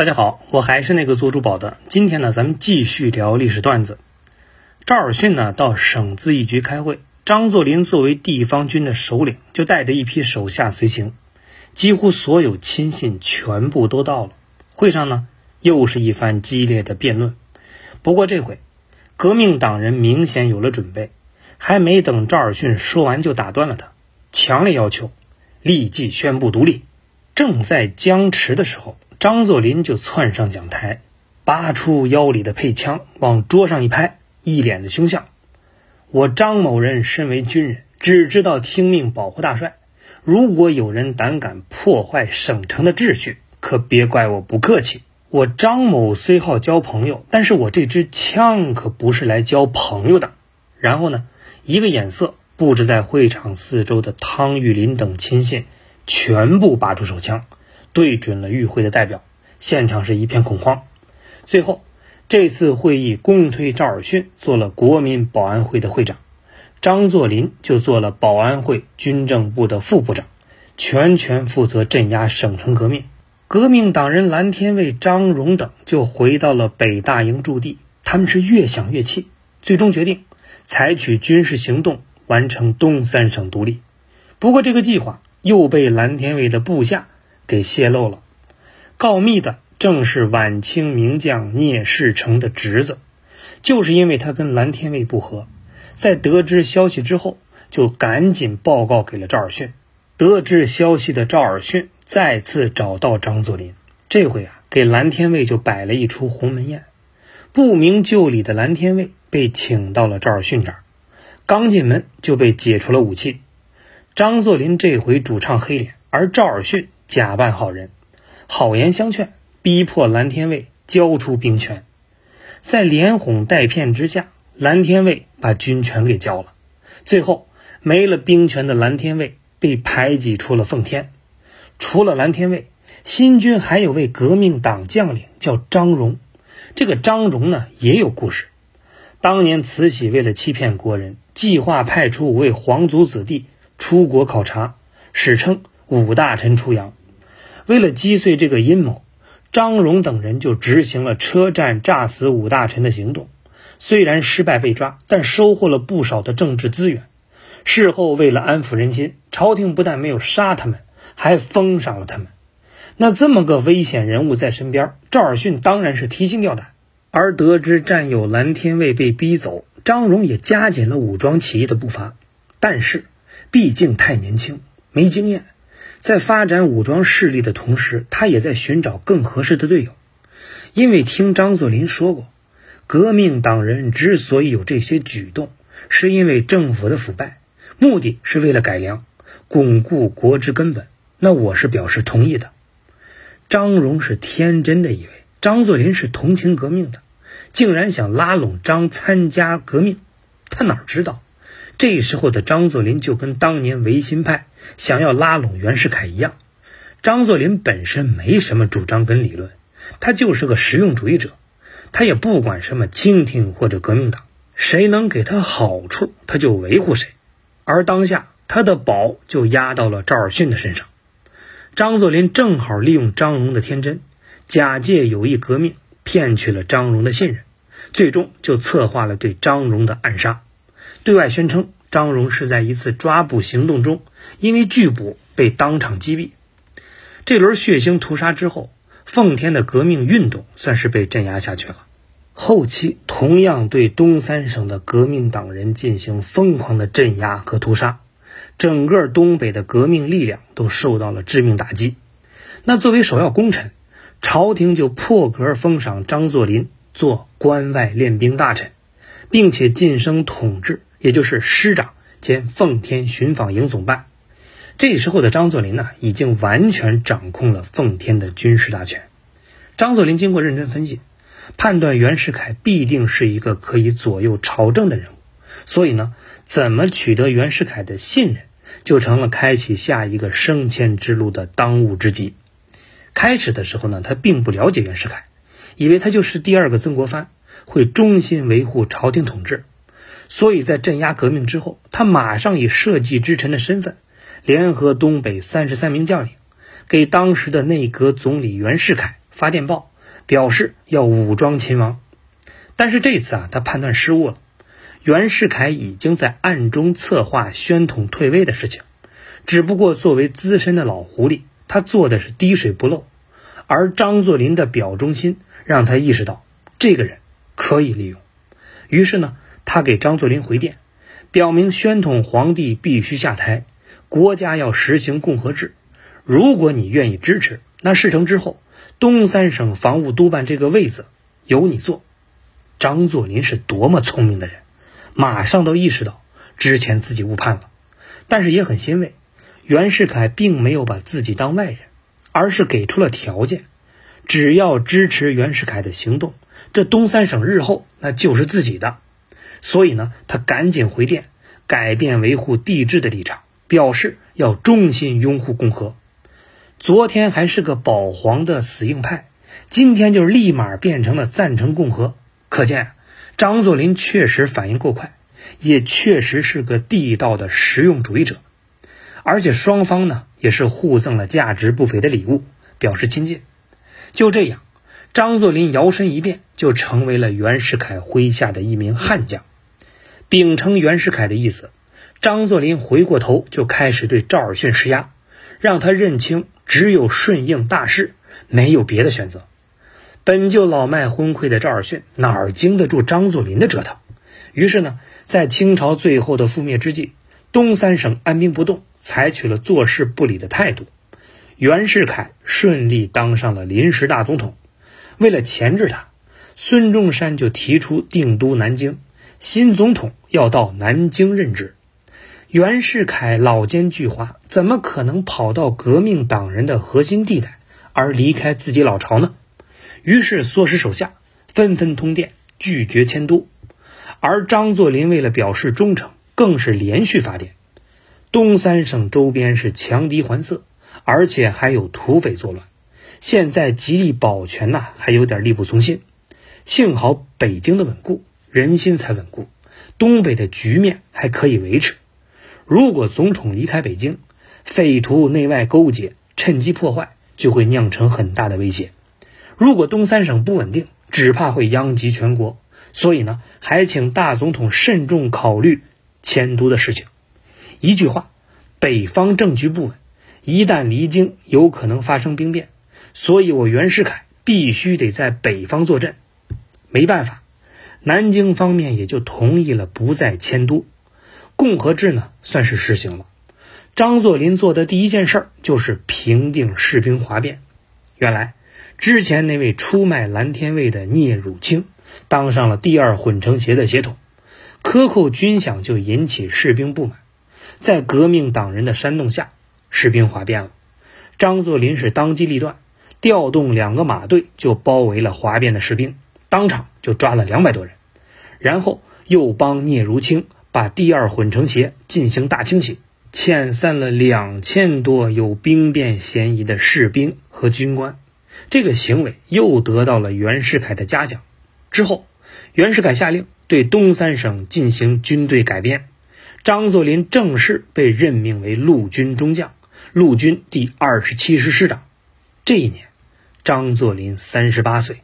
大家好，我还是那个做珠宝的。今天呢，咱们继续聊历史段子。赵尔巽呢到省咨议局开会，张作霖作为地方军的首领，就带着一批手下随行，几乎所有亲信全部都到了。会上呢，又是一番激烈的辩论。不过这回，革命党人明显有了准备，还没等赵尔巽说完，就打断了他，强烈要求立即宣布独立。正在僵持的时候。张作霖就窜上讲台，拔出腰里的配枪，往桌上一拍，一脸的凶相。我张某人身为军人，只知道听命保护大帅。如果有人胆敢破坏省城的秩序，可别怪我不客气。我张某虽好交朋友，但是我这支枪可不是来交朋友的。然后呢，一个眼色，布置在会场四周的汤玉麟等亲信全部拔出手枪。对准了与会的代表，现场是一片恐慌。最后，这次会议公推赵尔巽做了国民保安会的会长，张作霖就做了保安会军政部的副部长，全权负责镇压省城革命。革命党人蓝天卫、张荣等就回到了北大营驻地，他们是越想越气，最终决定采取军事行动完成东三省独立。不过，这个计划又被蓝天卫的部下。给泄露了，告密的正是晚清名将聂士成的侄子，就是因为他跟蓝天卫不和，在得知消息之后，就赶紧报告给了赵尔巽。得知消息的赵尔巽再次找到张作霖，这回啊，给蓝天卫就摆了一出鸿门宴。不明就里的蓝天卫被请到了赵尔巽这儿，刚进门就被解除了武器。张作霖这回主唱黑脸，而赵尔巽。假扮好人，好言相劝，逼迫蓝天卫交出兵权。在连哄带骗之下，蓝天卫把军权给交了。最后，没了兵权的蓝天卫被排挤出了奉天。除了蓝天卫，新军还有位革命党将领叫张荣。这个张荣呢，也有故事。当年慈禧为了欺骗国人，计划派出五位皇族子弟出国考察，史称五大臣出洋。为了击碎这个阴谋，张荣等人就执行了车站炸死五大臣的行动。虽然失败被抓，但收获了不少的政治资源。事后为了安抚人心，朝廷不但没有杀他们，还封赏了他们。那这么个危险人物在身边，赵尔巽当然是提心吊胆。而得知战友蓝天卫被逼走，张荣也加紧了武装起义的步伐。但是，毕竟太年轻，没经验。在发展武装势力的同时，他也在寻找更合适的队友。因为听张作霖说过，革命党人之所以有这些举动，是因为政府的腐败，目的是为了改良、巩固国之根本。那我是表示同意的。张荣是天真的以为张作霖是同情革命的，竟然想拉拢张参加革命。他哪知道？这时候的张作霖就跟当年维新派想要拉拢袁世凯一样，张作霖本身没什么主张跟理论，他就是个实用主义者，他也不管什么清廷或者革命党，谁能给他好处，他就维护谁。而当下他的宝就压到了赵尔巽的身上，张作霖正好利用张荣的天真，假借有意革命，骗取了张荣的信任，最终就策划了对张荣的暗杀。对外宣称张荣是在一次抓捕行动中，因为拒捕被当场击毙。这轮血腥屠杀之后，奉天的革命运动算是被镇压下去了。后期同样对东三省的革命党人进行疯狂的镇压和屠杀，整个东北的革命力量都受到了致命打击。那作为首要功臣，朝廷就破格封赏张作霖做关外练兵大臣。并且晋升统制，也就是师长兼奉天巡防营总办。这时候的张作霖呢，已经完全掌控了奉天的军事大权。张作霖经过认真分析，判断袁世凯必定是一个可以左右朝政的人物，所以呢，怎么取得袁世凯的信任，就成了开启下一个升迁之路的当务之急。开始的时候呢，他并不了解袁世凯，以为他就是第二个曾国藩。会忠心维护朝廷统治，所以在镇压革命之后，他马上以社稷之臣的身份，联合东北三十三名将领，给当时的内阁总理袁世凯发电报，表示要武装秦王。但是这次啊，他判断失误了。袁世凯已经在暗中策划宣统退位的事情，只不过作为资深的老狐狸，他做的是滴水不漏。而张作霖的表忠心让他意识到这个人可以利用，于是呢，他给张作霖回电，表明宣统皇帝必须下台，国家要实行共和制。如果你愿意支持，那事成之后，东三省防务督办这个位子由你做。张作霖是多么聪明的人，马上都意识到之前自己误判了，但是也很欣慰，袁世凯并没有把自己当外人。而是给出了条件，只要支持袁世凯的行动，这东三省日后那就是自己的。所以呢，他赶紧回电，改变维护帝制的立场，表示要衷心拥护共和。昨天还是个保皇的死硬派，今天就立马变成了赞成共和。可见张作霖确实反应够快，也确实是个地道的实用主义者。而且双方呢也是互赠了价值不菲的礼物，表示亲近。就这样，张作霖摇身一变，就成为了袁世凯麾下的一名悍将。秉承袁世凯的意思，张作霖回过头就开始对赵尔巽施压，让他认清只有顺应大势，没有别的选择。本就老迈昏聩的赵尔巽哪儿经得住张作霖的折腾？于是呢，在清朝最后的覆灭之际，东三省按兵不动。采取了坐视不理的态度，袁世凯顺利当上了临时大总统。为了钳制他，孙中山就提出定都南京，新总统要到南京任职。袁世凯老奸巨猾，怎么可能跑到革命党人的核心地带而离开自己老巢呢？于是唆使手下纷纷通电拒绝迁都，而张作霖为了表示忠诚，更是连续发电。东三省周边是强敌环伺，而且还有土匪作乱，现在极力保全呐，还有点力不从心。幸好北京的稳固，人心才稳固，东北的局面还可以维持。如果总统离开北京，匪徒内外勾结，趁机破坏，就会酿成很大的威胁。如果东三省不稳定，只怕会殃及全国。所以呢，还请大总统慎重考虑迁都的事情。一句话，北方政局不稳，一旦离京，有可能发生兵变，所以我袁世凯必须得在北方坐镇。没办法，南京方面也就同意了不再迁都，共和制呢算是实行了。张作霖做的第一件事就是平定士兵哗变。原来之前那位出卖蓝天卫的聂汝清当上了第二混成协的协统，克扣军饷就引起士兵不满。在革命党人的煽动下，士兵哗变了。张作霖是当机立断，调动两个马队就包围了哗变的士兵，当场就抓了两百多人。然后又帮聂如清把第二混成协进行大清洗，遣散了两千多有兵变嫌疑的士兵和军官。这个行为又得到了袁世凯的嘉奖。之后，袁世凯下令对东三省进行军队改编。张作霖正式被任命为陆军中将，陆军第二十七师师长。这一年，张作霖三十八岁。